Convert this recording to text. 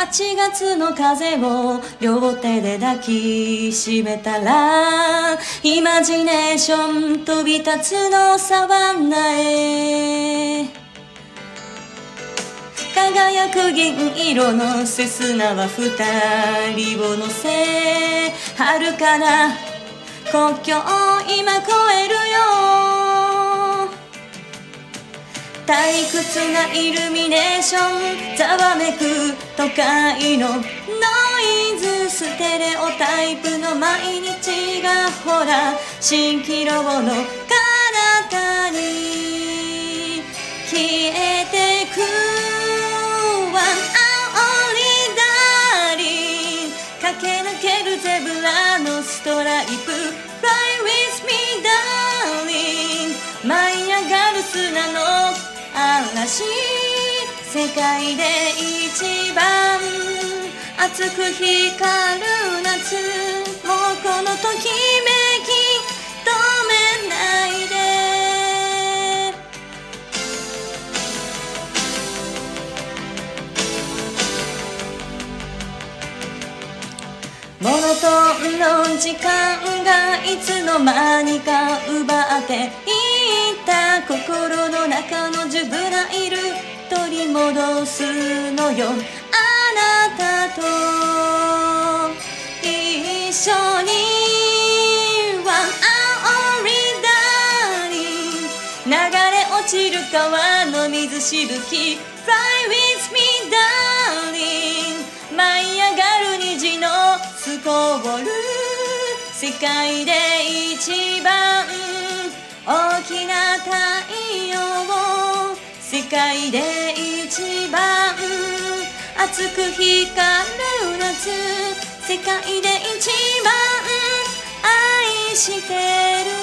8月の風を両手で抱きしめたらイマジネーション飛び立つのサバンナへ。輝く銀色のセスナは二人を乗せ遥かな国境を今越えるよ。退屈なイルミネーションざわめく都会のノイズステレオタイプの毎日がほら蜃気楼の彼方に。消えてく One only darling 駆け抜けるゼブラのストライプ。嵐世界で一番熱く光る夏もうこのときめき止めないで。モノトーンの時間がいつの間にか奪っていった。心の中のジュブライル取り戻すのよあなたと一緒に One only darling 流れ落ちる川の水しぶき。Fly with me darling 舞い上がる虹のスコール。世界で一番大きな太陽界で一番熱く光る夏世界で一番愛してる